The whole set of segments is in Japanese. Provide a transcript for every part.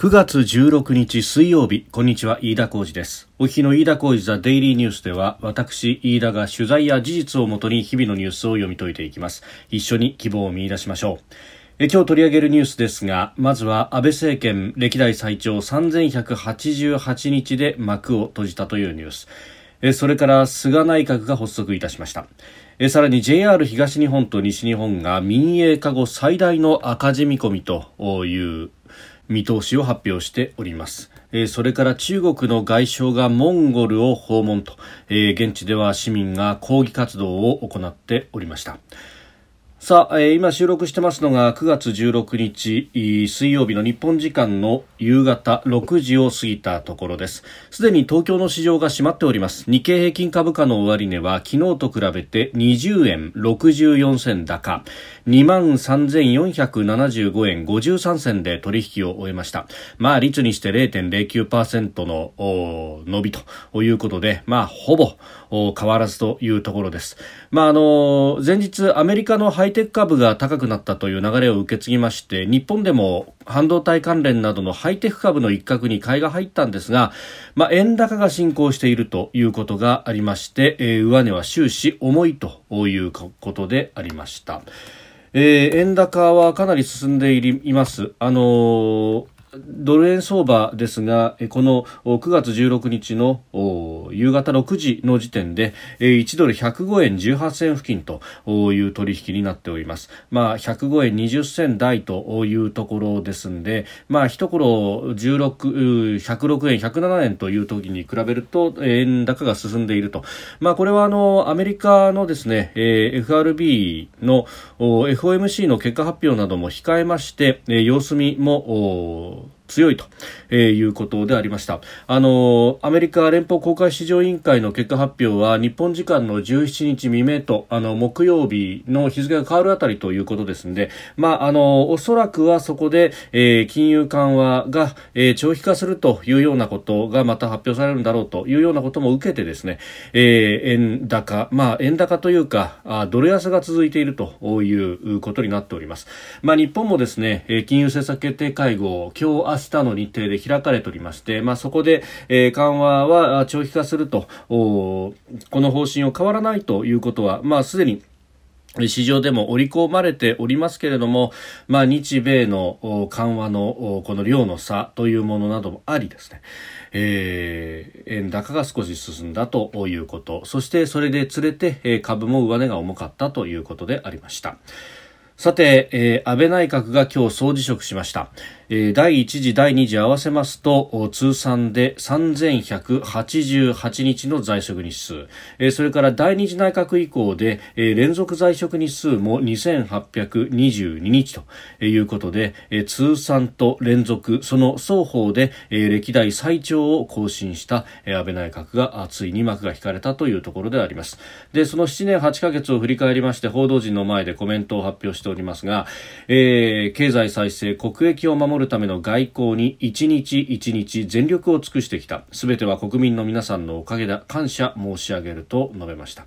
9月16日水曜日こんにちは飯田浩二です。お日の飯田浩二ザデイリーニュースでは私飯田が取材や事実をもとに日々のニュースを読み解いていきます。一緒に希望を見出しましょう。え今日取り上げるニュースですがまずは安倍政権歴代最長3188日で幕を閉じたというニュース。えそれから菅内閣が発足いたしました。えさらに JR 東日本と西日本が民営化後最大の赤字見込みという見通しを発表しております。え、それから中国の外相がモンゴルを訪問と、え、現地では市民が抗議活動を行っておりました。さあ、えー、今収録してますのが9月16日水曜日の日本時間の夕方6時を過ぎたところです。すでに東京の市場が閉まっております。日経平均株価の終値は昨日と比べて20円64銭高、23,475円53銭で取引を終えました。まあ、率にして0.09%の伸びということで、まあ、ほぼ変わらずというところです。まあ、あの、前日アメリカのハイテク株が高くなったという流れを受け継ぎまして、日本でも半導体関連などのハイテク株の一角に買いが入ったんですが、まあ、円高が進行しているということがありまして、えー、上値は終始重いということでありました。えー、円高はかなり進んでいます。あのードル円相場ですが、この9月16日の夕方6時の時点で、1ドル105円18銭付近という取引になっております。まあ、105円20銭台というところですんで、まあ、一頃16、106円、107円という時に比べると、円高が進んでいると。まあ、これはあの、アメリカのですね、FRB の FOMC の結果発表なども控えまして、様子見も強いと、えいうことでありました。あのアメリカ連邦公開市場委員会の結果発表は日本時間の17日未明とあの木曜日の日付が変わるあたりということですので、まあ、あのおそらくはそこで、えー、金融緩和が、えー、長期化するというようなことがまた発表されるんだろうというようなことも受けてですね、えー、円高、まあ、円高というかあドル安が続いているということになっております。まあ、日本もですね、金融政策決定会合、今日日の日程で開かれておりまして、まあ、そこで、えー、緩和は長期化すると、この方針を変わらないということは、まあ、すでに市場でも織り込まれておりますけれども、まあ、日米の緩和のこの量の差というものなどもありですね、えー、円高が少し進んだということ、そしてそれで連れて株も上値が重かったということでありました。さて、えー、安倍内閣が今日総辞職しました。えー、第1次、第2次合わせますと、通算で3188日の在職日数、えー、それから第2次内閣以降で、えー、連続在職日数も2822日ということで、えー、通算と連続、その双方で、えー、歴代最長を更新した、えー、安倍内閣がついに幕が引かれたというところであります。で、その7年8ヶ月を振り返りまして、報道陣の前でコメントを発表しておりますが、えー、経済再生、国益を守るるための外交に一日一日全力を尽くしてきた。すべては国民の皆さんのおかげだ。感謝申し上げると述べました。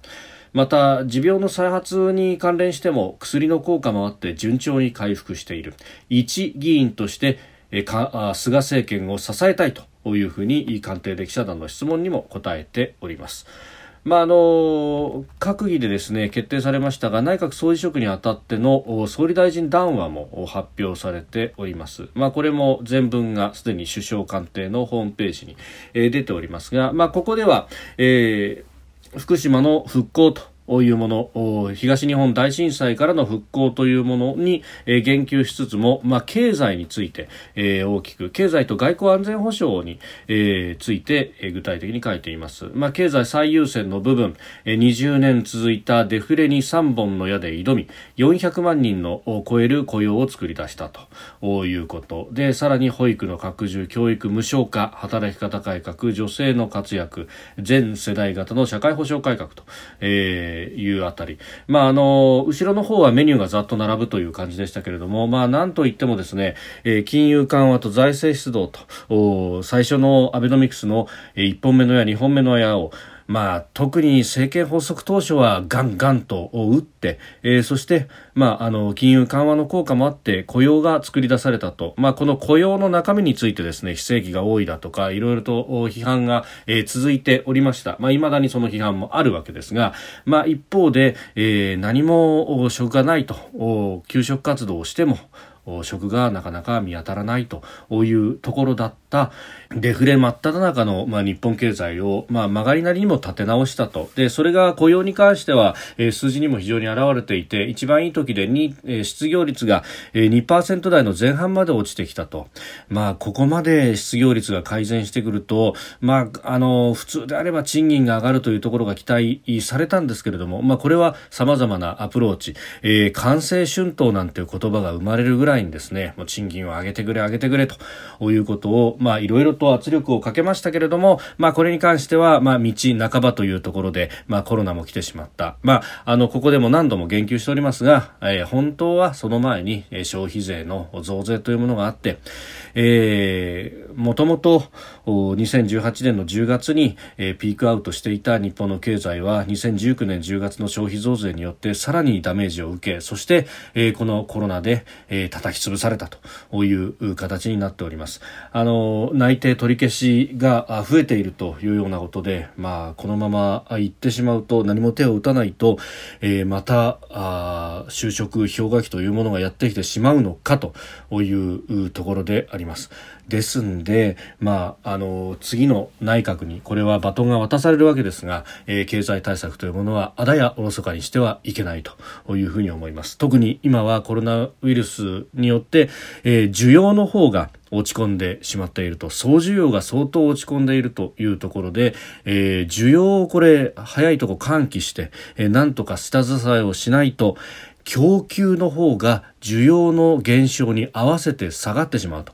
また持病の再発に関連しても薬の効果もあって順調に回復している一議員として菅政権を支えたいというふうに官邸で記者団の質問にも答えております。まあ、あの閣議でですね決定されましたが内閣総辞職にあたっての総理大臣談話も発表されております、まあ、これも全文がすでに首相官邸のホームページに、えー、出ておりますが、まあ、ここでは、えー、福島の復興というもの東日本大震災からの復興というものに、え、言及しつつも、まあ、経済について、え、大きく経済と外交安全保障に、え、ついて、え、具体的に書いています、まあ、経済最優先の部分、えー、20年続いたデフレに3本の矢で挑み400万人のを超える雇用を作り出したということ。でさらに保育の拡充教育無償化働き方改革女性の活躍全世代型の社会保障改革と、えーいうあたり、まあ、あの後ろの方はメニューがざっと並ぶという感じでしたけれども、まあ、なんといってもですね、えー、金融緩和と財政出動と最初のアベノミクスの1本目の矢2本目の矢をまあ、特に政権発足当初はガンガンと打って、えー、そして、まあ、あの金融緩和の効果もあって雇用が作り出されたと、まあ、この雇用の中身についてですね非正規が多いだとかいろいろと批判が、えー、続いておりました。い、まあ、未だにその批判もあるわけですが、まあ、一方で、えー、何も職がないと給食活動をしても職がなかなか見当たらないというところだった。デフレ真っ只中の、まあ、日本経済を、まあ、曲がりなりにも立て直したと。でそれが雇用に関しては、えー、数字にも非常に表れていて一番いい時でに、えー、失業率が、えー、2%台の前半まで落ちてきたと、まあ、ここまで失業率が改善してくると、まあ、あの普通であれば賃金が上がるというところが期待されたんですけれども、まあ、これは様々なアプローチ、えー、完成春闘なんていう言葉が生まれるぐらいにですね。もう賃金を上げてくれ上げてくれということをまあいろいろと圧力をかけましたけれども、まあこれに関しては、まあ道半ばというところで、まあコロナも来てしまった。まあ、あの、ここでも何度も言及しておりますが、えー、本当はその前に、えー、消費税の増税というものがあって、えー、もともと2018年の10月に、えー、ピークアウトしていた日本の経済は2019年10月の消費増税によってさらにダメージを受け、そして、えー、このコロナで、えー、叩き潰されたという形になっております。あの、内定取り消しが増えているというようなことで、まあ、このまま行ってしまうと何も手を打たないと、えー、また、就職氷河期というものがやってきてしまうのかというところであります。ですんで、まあ、あの、次の内閣にこれはバトンが渡されるわけですが、えー、経済対策というものはあだやおろそかにしてはいけないというふうに思います。特に今はコロナウイルスによって、えー、需要の方が落ち込んでしまっていると総需要が相当落ち込んでいるというところで、えー、需要をこれ早いとこ喚起して、えー、なんとか下支えをしないと供給の方が需要の減少に合わせて下がってしまう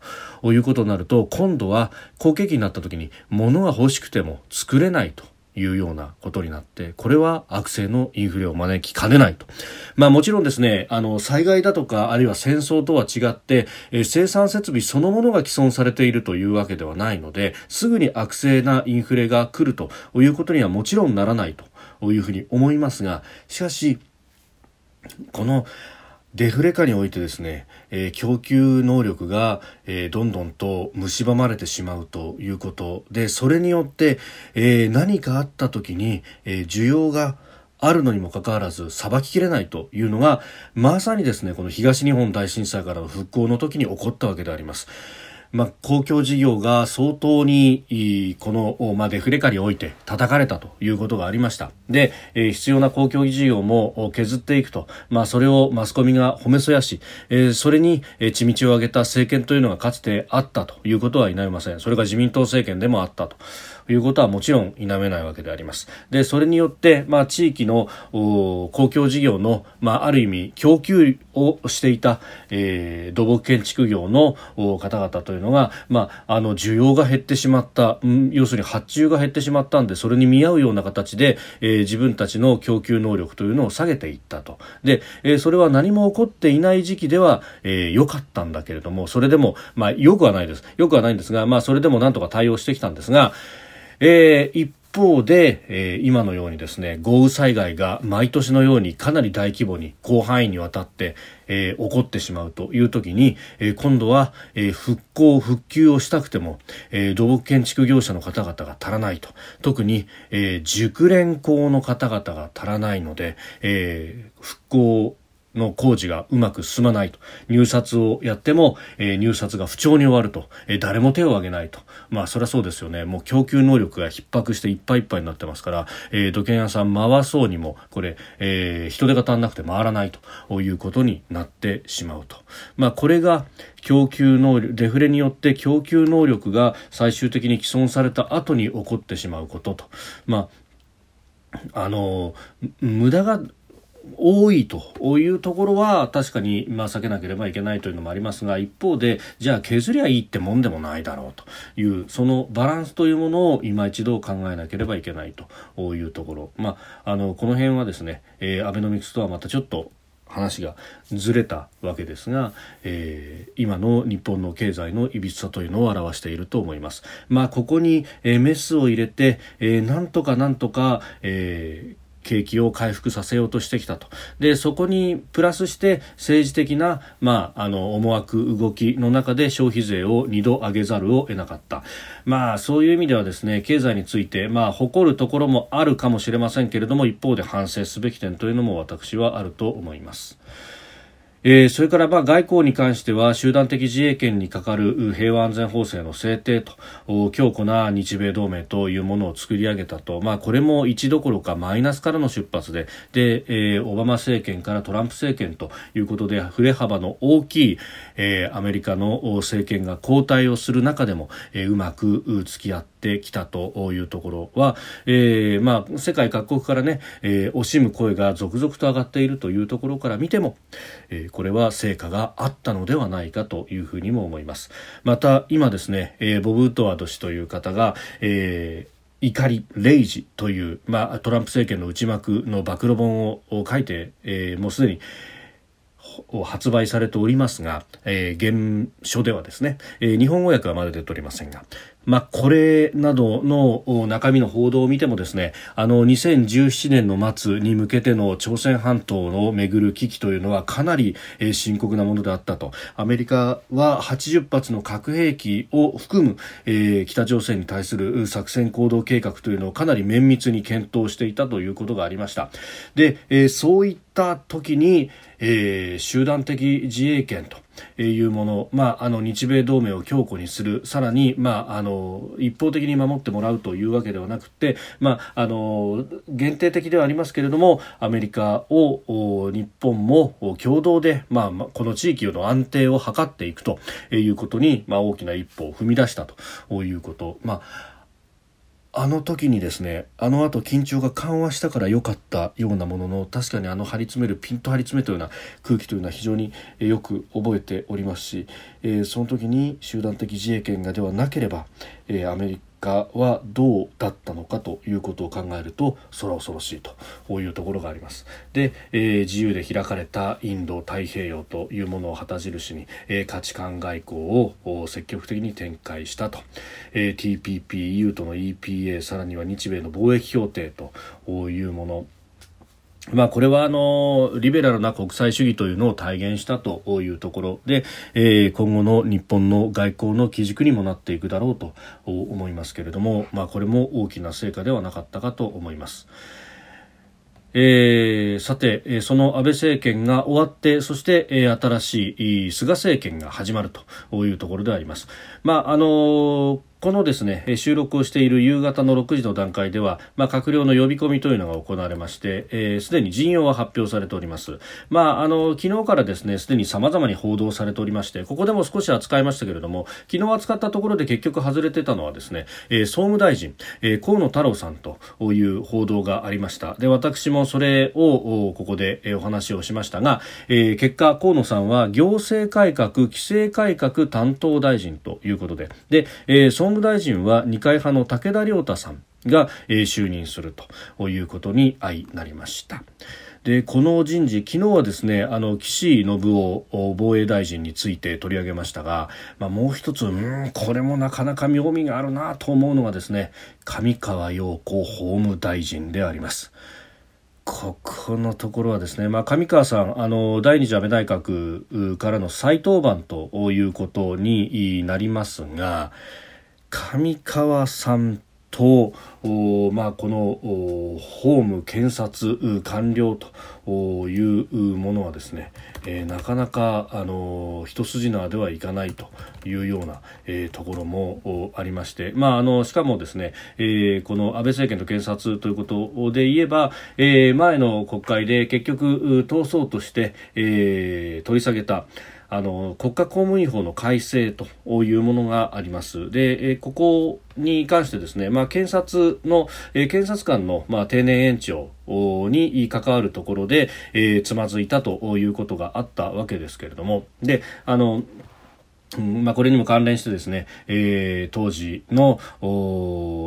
ということになると今度は好景気になった時に物が欲しくても作れないというようなことになって、これは悪性のインフレを招きかねないと。まあもちろんですね、あの、災害だとか、あるいは戦争とは違って、え、生産設備そのものが既存されているというわけではないので、すぐに悪性なインフレが来るということにはもちろんならないというふうに思いますが、しかし、この、デフレ下においてですね、えー、供給能力が、えー、どんどんと蝕まれてしまうということでそれによって、えー、何かあった時に、え需要があるのにもかかわらずさばききれないというのがまさにですねこの東日本大震災からの復興の時に起こったわけであります。まあ、公共事業が相当にこの、まあ、デフレ下において叩かれたということがありました。で、え、必要な公共事業も削っていくと、まあ、それをマスコミが褒めそやし、え、それにえ地道を上げた政権というのがかつてあったということは否めません。それが自民党政権でもあったと。いうことはもちろん否めないわけであります。で、それによって、まあ、地域の公共事業の、まあ、ある意味、供給をしていた、えー、土木建築業の方々というのが、まあ、あの、需要が減ってしまった、うん、要するに発注が減ってしまったんで、それに見合うような形で、えー、自分たちの供給能力というのを下げていったと。で、えー、それは何も起こっていない時期では、えー、良かったんだけれども、それでも、まあ、良くはないです。良くはないんですが、まあ、それでもなんとか対応してきたんですが、えー、一方で、えー、今のようにですね豪雨災害が毎年のようにかなり大規模に広範囲にわたって、えー、起こってしまうという時に、えー、今度は、えー、復興復旧をしたくても、えー、土木建築業者の方々が足らないと。特に、えー、熟練工の方々が足らないので、えー、復興の工事がうまく進まないと。入札をやっても、えー、入札が不調に終わると、えー、誰も手を挙げないと。まあそりゃそうですよね。もう供給能力が逼迫していっぱいいっぱいになってますから、えー、土建屋さん回そうにもこれ、えー、人手が足んなくて回らないと。いうことになってしまうと。まあこれが供給能力デフレによって供給能力が最終的に既存された後に起こってしまうことと。まああの無駄が多いと。いうところは確かに、まあ、避けなければいけないというのもありますが一方でじゃあ削りゃいいってもんでもないだろうと。いうそのバランスというものを今一度考えなければいけないと。いうところ、まあ、あのこの辺はですね、えー、アベノミクスとはまたちょっと話がずれたわけですが、えー、今の日本の経済のいびつさというのを表していると思います。まあ、ここに、えー、メスを入れて、えー、なんとかなんとか、えー景気を回復させようとしてきたと。で、そこにプラスして政治的な、まあ、あの、思惑、動きの中で消費税を二度上げざるを得なかった。まあ、そういう意味ではですね、経済について、まあ、誇るところもあるかもしれませんけれども、一方で反省すべき点というのも私はあると思います。えー、それからまあ外交に関しては集団的自衛権にかかる平和安全法制の制定と強固な日米同盟というものを作り上げたと、まあ、これも1どころかマイナスからの出発でで、えー、オバマ政権からトランプ政権ということで振れ幅の大きい、えー、アメリカの政権が交代をする中でも、えー、うまく付き合ってきたというところは、えーまあ、世界各国からね、えー、惜しむ声が続々と上がっているというところから見ても、えーこれは成果があったのではないかというふうにも思います。また今ですね、えー、ボブ・ウッドワード氏という方が、えー怒り、レイジという、まあ、トランプ政権の内幕の暴露本を書いて、えー、もうすでに発売されておりますが、えー、原書ではですね、えー、日本語訳はまだ出ておりませんが、まあ、これなどの中身の報道を見てもですねあの2017年の末に向けての朝鮮半島のめぐる危機というのはかなり深刻なものであったと。アメリカは80発の核兵器を含む、えー、北朝鮮に対する作戦行動計画というのをかなり綿密に検討していたということがありました。で、えー、そういった時に、えー、集団的自衛権というもの、まあ、あの日米同盟を強固にするさらに、まあ、あの一方的に守ってもらうというわけではなくて、まあ、あの限定的ではありますけれどもアメリカを日本も共同で、まあ、この地域の安定を図っていくということに、まあ、大きな一歩を踏み出したということ。まああの時にですねあの後緊張が緩和したから良かったようなものの確かにあの張り詰めるピンと張り詰めたような空気というのは非常によく覚えておりますし、えー、その時に集団的自衛権がではなければ、えー、アメリカ果はどうだったのかということを考えるとそれは恐ろしいというところがあります。で、えー、自由で開かれたインド太平洋というものを旗印に、えー、価値観外交を積極的に展開したと、えー、TPP、EU との EPA さらには日米の貿易協定というもの。まあ、これはあのリベラルな国際主義というのを体現したというところで、えー、今後の日本の外交の基軸にもなっていくだろうと思いますけれども、まあ、これも大きな成果ではなかったかと思います。えー、さて、その安倍政権が終わって、そして、え、新しい菅政権が始まるというところであります。まあ、あのーこのですね収録をしている夕方の6時の段階では、まあ、閣僚の呼び込みというのが行われまして、えー、すでに陣容は発表されております。まあ、あの昨日からですねすでに様々に報道されておりまして、ここでも少し扱いましたけれども、昨日扱ったところで結局外れてたのはですね、えー、総務大臣、えー、河野太郎さんという報道がありました。で、私もそれをここでお話をしましたが、えー、結果河野さんは行政改革、規制改革担当大臣といいうことで、で、えー務大臣は二階派の武田良太さんが、えー、就任するということに相なりました。でこの人事、昨日はですねあの岸信夫防衛大臣について取り上げましたが、まあ、もう一つうんこれもなかなか妙味があるなと思うのがですね上川陽子法務大臣であります。ここのところはですね、まあ、上川さん、あの、第二次安倍内閣からの再登板ということになりますが、上川さんと、まあ、この法務検察官僚というものはですね、えー、なかなか、あの一筋縄ではいかないというような、えー、ところもありまして、まあ、あのしかもですね、えー、この安倍政権と検察ということで言えば、えー、前の国会で結局通そうとして、えー、取り下げた。あの国家公務員法の改正というものがあります。で、えここに関してですね、まあ、検察の、え検察官の、まあ、定年延長に関わるところで、え、つまずいたということがあったわけですけれども、で、あの、まあ、これにも関連してですね、えー、当時の、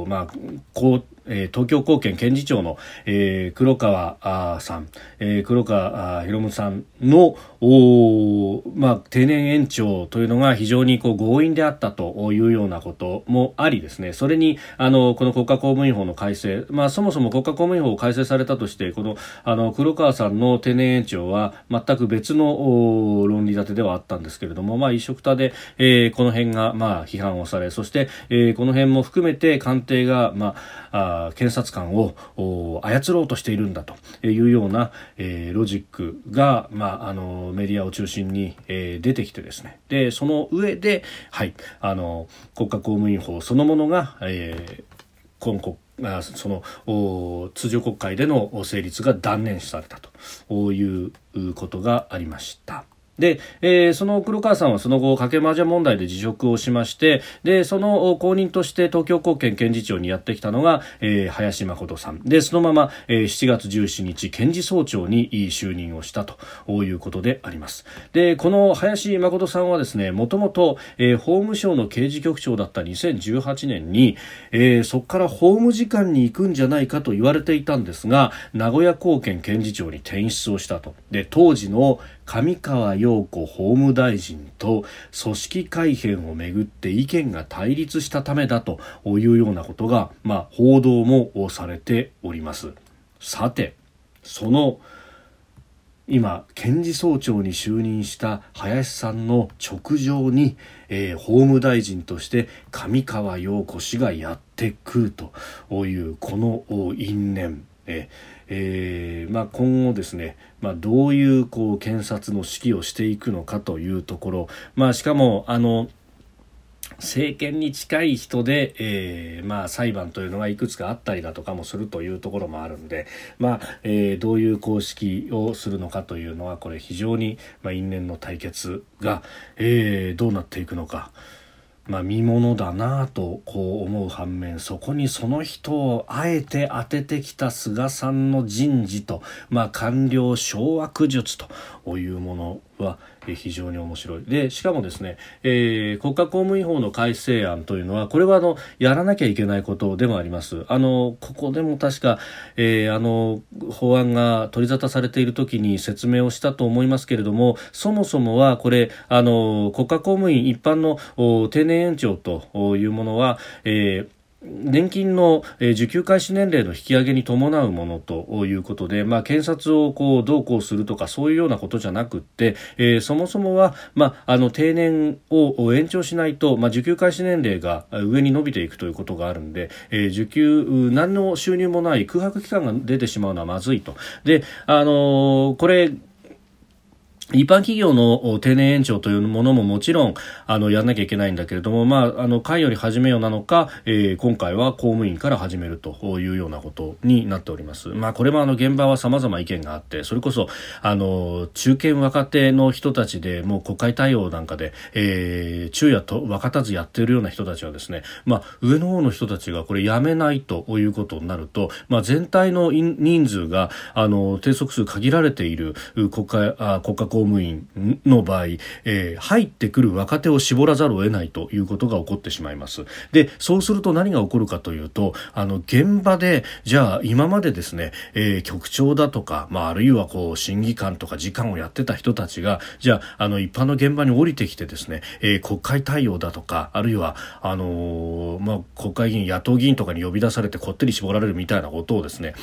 まあ、え、東京高検検事長の、え、黒川さん、え、黒川博文さんのお、まあ、定年延長というのが非常にこう強引であったというようなこともありですね。それにあのこの国家公務員法の改正、まあ、そもそも国家公務員法を改正されたとしてこのあの黒川さんの定年延長は全く別の論理立てではあったんですけれども、まあ、一緒くたで、えー、この辺がまあ批判をされそして、えー、この辺も含めて官邸が、まあ、あ検察官を操ろうとしているんだというような、えー、ロジックが、まあ、あのメディアを中心に、えー、出てきてですねでその上で、はい、あの国家公務員法そのものが、えー、今国その通常国会での成立が断念されたということがありました。で、えー、その黒川さんはその後、かけ麻雀問題で辞職をしまして、で、その後任として東京高検検事長にやってきたのが、えー、林誠さん。で、そのまま、えー、7月17日、検事総長に就任をしたということであります。で、この林誠さんはですね、もともと、法務省の刑事局長だった2018年に、えー、そこから法務次官に行くんじゃないかと言われていたんですが、名古屋高検検事長に転出をしたと。で、当時の上川陽子法務大臣と組織改編をめぐって意見が対立したためだというようなことが、まあ、報道もされております。さてその今検事総長に就任した林さんの直上に、えー、法務大臣として上川陽子氏がやってくるというこの因縁、えーえーまあ、今後ですね、まあ、どういうこう検察の指揮をしていくのかというところ、まあ、しかもあの政権に近い人で、えーまあ、裁判というのがいくつかあったりだとかもするというところもあるんで、まあえー、どういう公式をするのかというのはこれ非常に、まあ、因縁の対決が、えー、どうなっていくのか。まあ、見ものだなぁとこう思う反面そこにその人をあえて当ててきた菅さんの人事と、まあ、官僚掌握術というものは非常に面白い。で、しかもですね、えー、国家公務員法の改正案というのは、これはあの、やらなきゃいけないことでもあります。あの、ここでも確か、えー、あの、法案が取り沙汰されている時に説明をしたと思いますけれども、そもそもはこれ、あの、国家公務員一般の定年延長というものは、えー年金の受給開始年齢の引き上げに伴うものということで、まあ、検察をこうどうこうするとかそういうようなことじゃなくって、えー、そもそもは、まあ、あの定年を延長しないと、まあ、受給開始年齢が上に伸びていくということがあるんで、えー、受給何の収入もない空白期間が出てしまうのはまずいと。で、あのー、これ一般企業の定年延長というものももちろん、あの、やんなきゃいけないんだけれども、まあ、あの、会より始めようなのか、えー、今回は公務員から始めるというようなことになっております。まあ、これもあの、現場は様々意見があって、それこそ、あの、中堅若手の人たちで、もう国会対応なんかで、えー、昼夜と分かたずやっているような人たちはですね、まあ、上の方の人たちがこれやめないということになると、まあ、全体の人数が、あの、定則数限られている国会、あ国家公務員の場合、えー、入ってくる若手を絞らざるを得ないということが起こってしまいます。で、そうすると何が起こるかというと、あの、現場で、じゃあ今までですね、えー、局長だとか、まあ、あるいはこう、審議官とか時間をやってた人たちが、じゃあ、あの、一般の現場に降りてきてですね、えー、国会対応だとか、あるいは、あのまあ、国会議員、野党議員とかに呼び出されてこってり絞られるみたいなことをですね、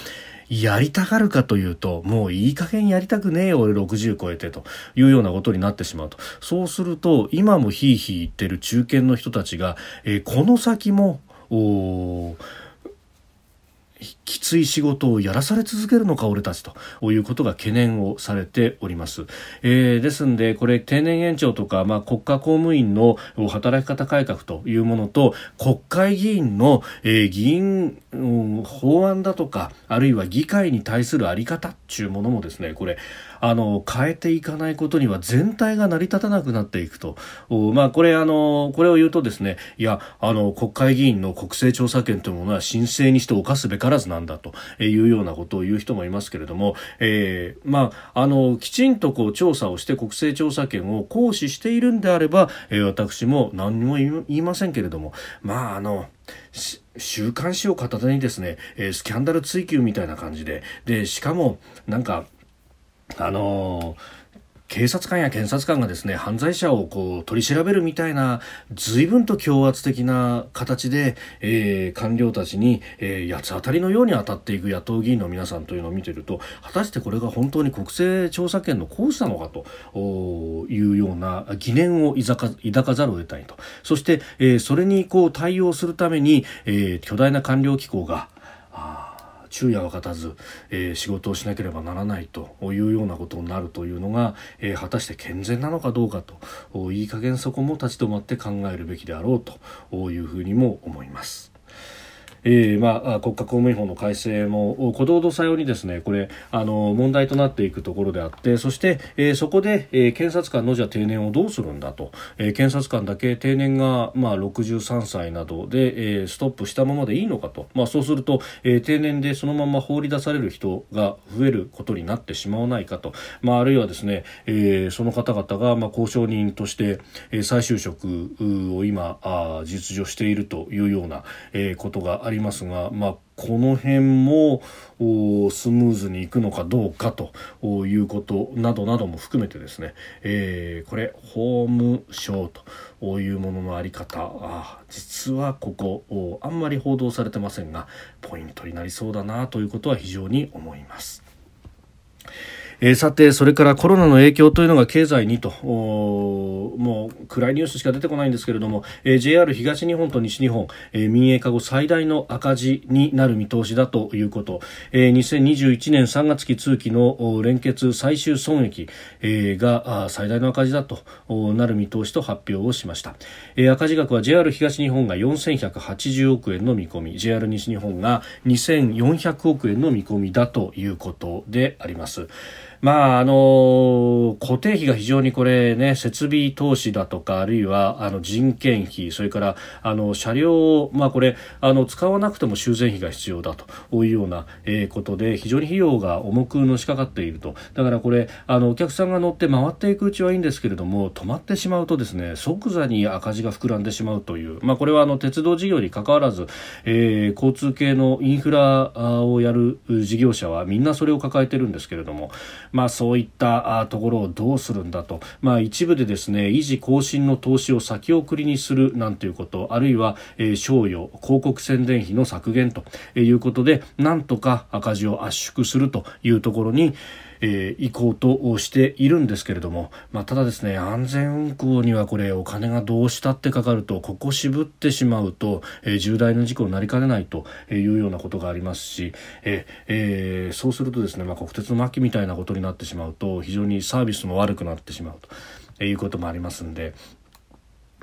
やりたがるかというと、もういい加減やりたくねえよ、俺60超えてというようなことになってしまうと。そうすると、今もひいひい言ってる中堅の人たちが、えー、この先も、おきつい仕事をやらされ続けるのか俺たちと。いうことが懸念をされております、えー、ですんでこれ定年延長とか、まあ、国家公務員の働き方改革というものと国会議員の、えー、議員、うん、法案だとかあるいは議会に対するあり方っていうものもですねこれあの変えていかないことには全体が成り立たなくなっていくと、まあ、これあのこれを言うとですねいやあの国会議員の国政調査権というものは申請にして犯すべからずなんだというようなことを言う人もいますけれども、えー、まあ、あのきちんとこう調査をして国政調査権を行使しているんであれば、えー、私も何にも言いませんけれどもまああの週刊誌を片手にですね、えー、スキャンダル追及みたいな感じででしかもなんかあのー警察官や検察官がですね犯罪者をこう取り調べるみたいな随分と強圧的な形で、えー、官僚たちに、えー、八つ当たりのように当たっていく野党議員の皆さんというのを見てると果たしてこれが本当に国政調査権の行使なのかというような疑念を抱かざるを得ないと。そして、えー、それにこう対応するために、えー、巨大な官僚機構が昼夜は勝たず、えー、仕事をしなければならないというようなことになるというのが、えー、果たして健全なのかどうかといい加減そこも立ち止まって考えるべきであろうというふうにも思います。えーまあ、国家公務員法の改正も小道土さようにですねこれあの問題となっていくところであってそして、えー、そこで、えー、検察官のじゃ定年をどうするんだと、えー、検察官だけ定年が、まあ、63歳などで、えー、ストップしたままでいいのかと、まあ、そうすると、えー、定年でそのまま放り出される人が増えることになってしまわないかと、まあ、あるいはですね、えー、その方々が、まあ、交渉人として、えー、再就職を今あ実情しているというような、えー、ことがありますが、まあ、この辺もスムーズにいくのかどうかということなどなども含めてですね、えー、これ法務省というもののあり方あ実はここあんまり報道されてませんがポイントになりそうだなということは非常に思います。えー、さて、それからコロナの影響というのが経済にと、もう暗いニュースしか出てこないんですけれども、えー、JR 東日本と西日本、えー、民営化後最大の赤字になる見通しだということ、えー、2021年3月期通期の連結最終損益、えー、が最大の赤字だとなる見通しと発表をしました、えー、赤字額は JR 東日本が4180億円の見込み。JR 西日本が2400億円の見込みだということであります。まあ、あの、固定費が非常にこれね、設備投資だとか、あるいは、あの、人件費、それから、あの、車両、まあ、これ、あの、使わなくても修繕費が必要だというような、えー、ことで、非常に費用が重くのしかかっていると。だからこれ、あの、お客さんが乗って回っていくうちはいいんですけれども、止まってしまうとですね、即座に赤字が膨らんでしまうという、まあ、これはあの、鉄道事業に関わらず、えー、交通系のインフラをやる事業者はみんなそれを抱えてるんですけれども、まあ、そういったところをどうするんだと、まあ、一部でですね維持更新の投資を先送りにするなんていうことあるいは、えー、賞与広告宣伝費の削減ということでなんとか赤字を圧縮するというところに、えー、行こうとしているんですけれども、まあ、ただですね安全運行にはこれお金がどうしたってかかるとここ渋ってしまうと、えー、重大な事故になりかねないというようなことがありますし、ええー、そうするとですね、まあ、国鉄の末期みたいなことになってしまうと非常にサービスも悪くなってしまうということもありますんで、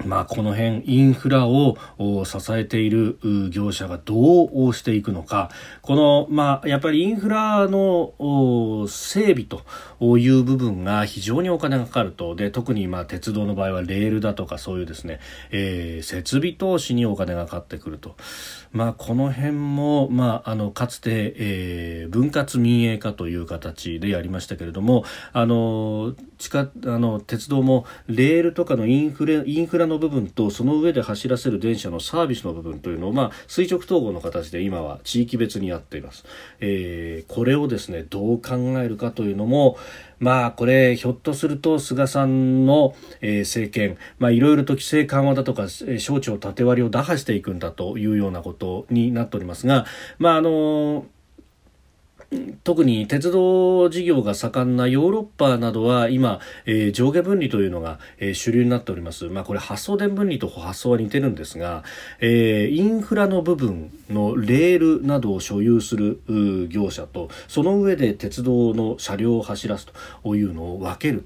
まあ、この辺インフラを支えている業者がどうしていくのか。この、まあ、やっぱりインフラの整備という部分が非常にお金がかかると。で特にまあ鉄道の場合はレールだとかそういうですね、えー、設備投資にお金がかかってくると、まあ、この辺も、まあ、あのかつて、えー、分割民営化という形でやりましたけれどもあの地下あの鉄道もレールとかのインフレインフラの部分とその上で走らせる電車のサービスの部分というのを、まあ、垂直統合の形で今は地域別にやっています、えー、これをですねどう考えるかというのもまあこれひょっとすると菅さんの、えー、政権まあいろいろと規制緩和だとか省庁縦割りを打破していくんだというようなことになっておりますがまああの特に鉄道事業が盛んなヨーロッパなどは今、えー、上下分離というのが、えー、主流になっております。まあこれ発送電分離と発送は似てるんですが、えー、インフラの部分のレールなどを所有する業者とその上で鉄道の車両を走らすというのを分ける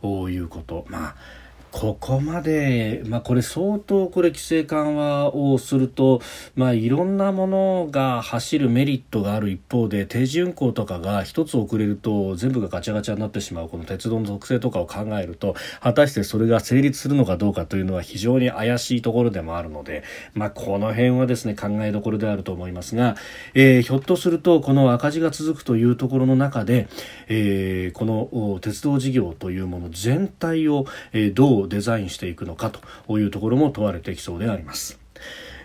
ということ。まあここまで、まあ、これ相当これ規制緩和をすると、まあ、いろんなものが走るメリットがある一方で定時運行とかが一つ遅れると全部がガチャガチャになってしまうこの鉄道の特性とかを考えると果たしてそれが成立するのかどうかというのは非常に怪しいところでもあるので、まあ、この辺はですね考えどころであると思いますが、えー、ひょっとするとこの赤字が続くというところの中で、えー、この鉄道事業というもの全体を、えー、どうデザインしていくのかというところも問われてきそうであります。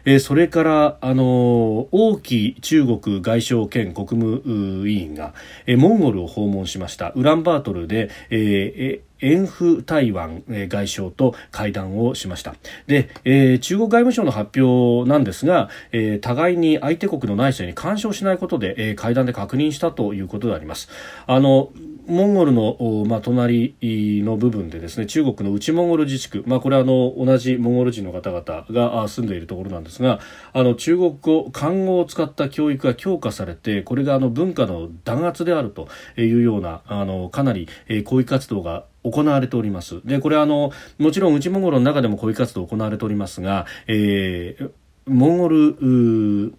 えー、それから、あのー、王毅中国外相兼国務委員が、えー、モンゴルを訪問しました。ウランバートルで、えーエンフ台湾外相と会談をしました。で、えー、中国外務省の発表なんですが、えー、互いに相手国の内政に干渉しないことで、えー、会談で確認したということであります。あのモンゴルの、まあ、隣の部分でですね中国の内モンゴル自治区、まあ、これはあの同じモンゴル人の方々が住んでいるところなんですがあの中国語漢語を使った教育が強化されてこれがあの文化の弾圧であるというようなあのかなり、えー、抗議活動が行われております。で、これあの、もちろん内モンゴルの中でも抗議活動行われておりますが、えー、モンゴル、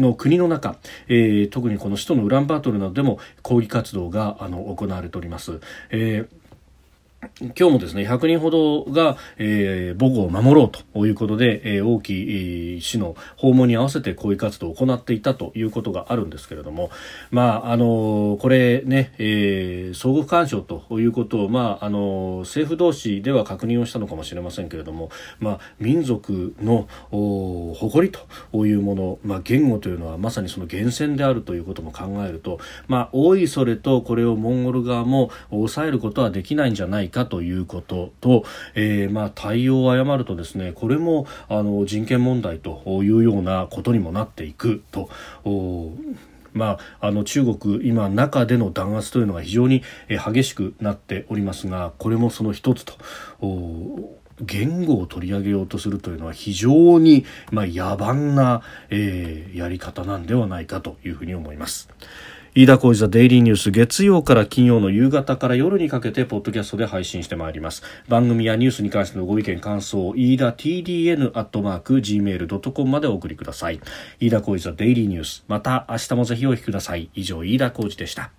の国の中、えー、特にこの首都のウランバートルなどでも抗議活動があの行われております。えー今日もですね、100人ほどが、えー、母語を守ろうということで、えー、王毅氏の訪問に合わせて抗議活動を行っていたということがあるんですけれども、まあ、あの、これね、えー、相互干渉ということを、まあ、あの、政府同士では確認をしたのかもしれませんけれども、まあ、民族の誇りというもの、まあ、言語というのはまさにその源泉であるということも考えると、まあ、大いそれとこれをモンゴル側も抑えることはできないんじゃないかということと、えー、まあ対応を誤るとですねこれもあの人権問題というようなことにもなっていくと。まあ、あの中国、今、中での弾圧というのが非常に激しくなっておりますがこれもその一つと。言語を取り上げようとするというのは非常に、まあ、野蛮な、えー、やり方なんではないかというふうに思います。飯田浩司ザデイリーニュース月曜から金曜の夕方から夜にかけてポッドキャストで配信してまいります。番組やニュースに関してのご意見感想飯田 TDN アットマーク Gmail.com までお送りください。飯田浩司ザデイリーニュース。また明日もぜひお聞きください。以上飯田浩司でした。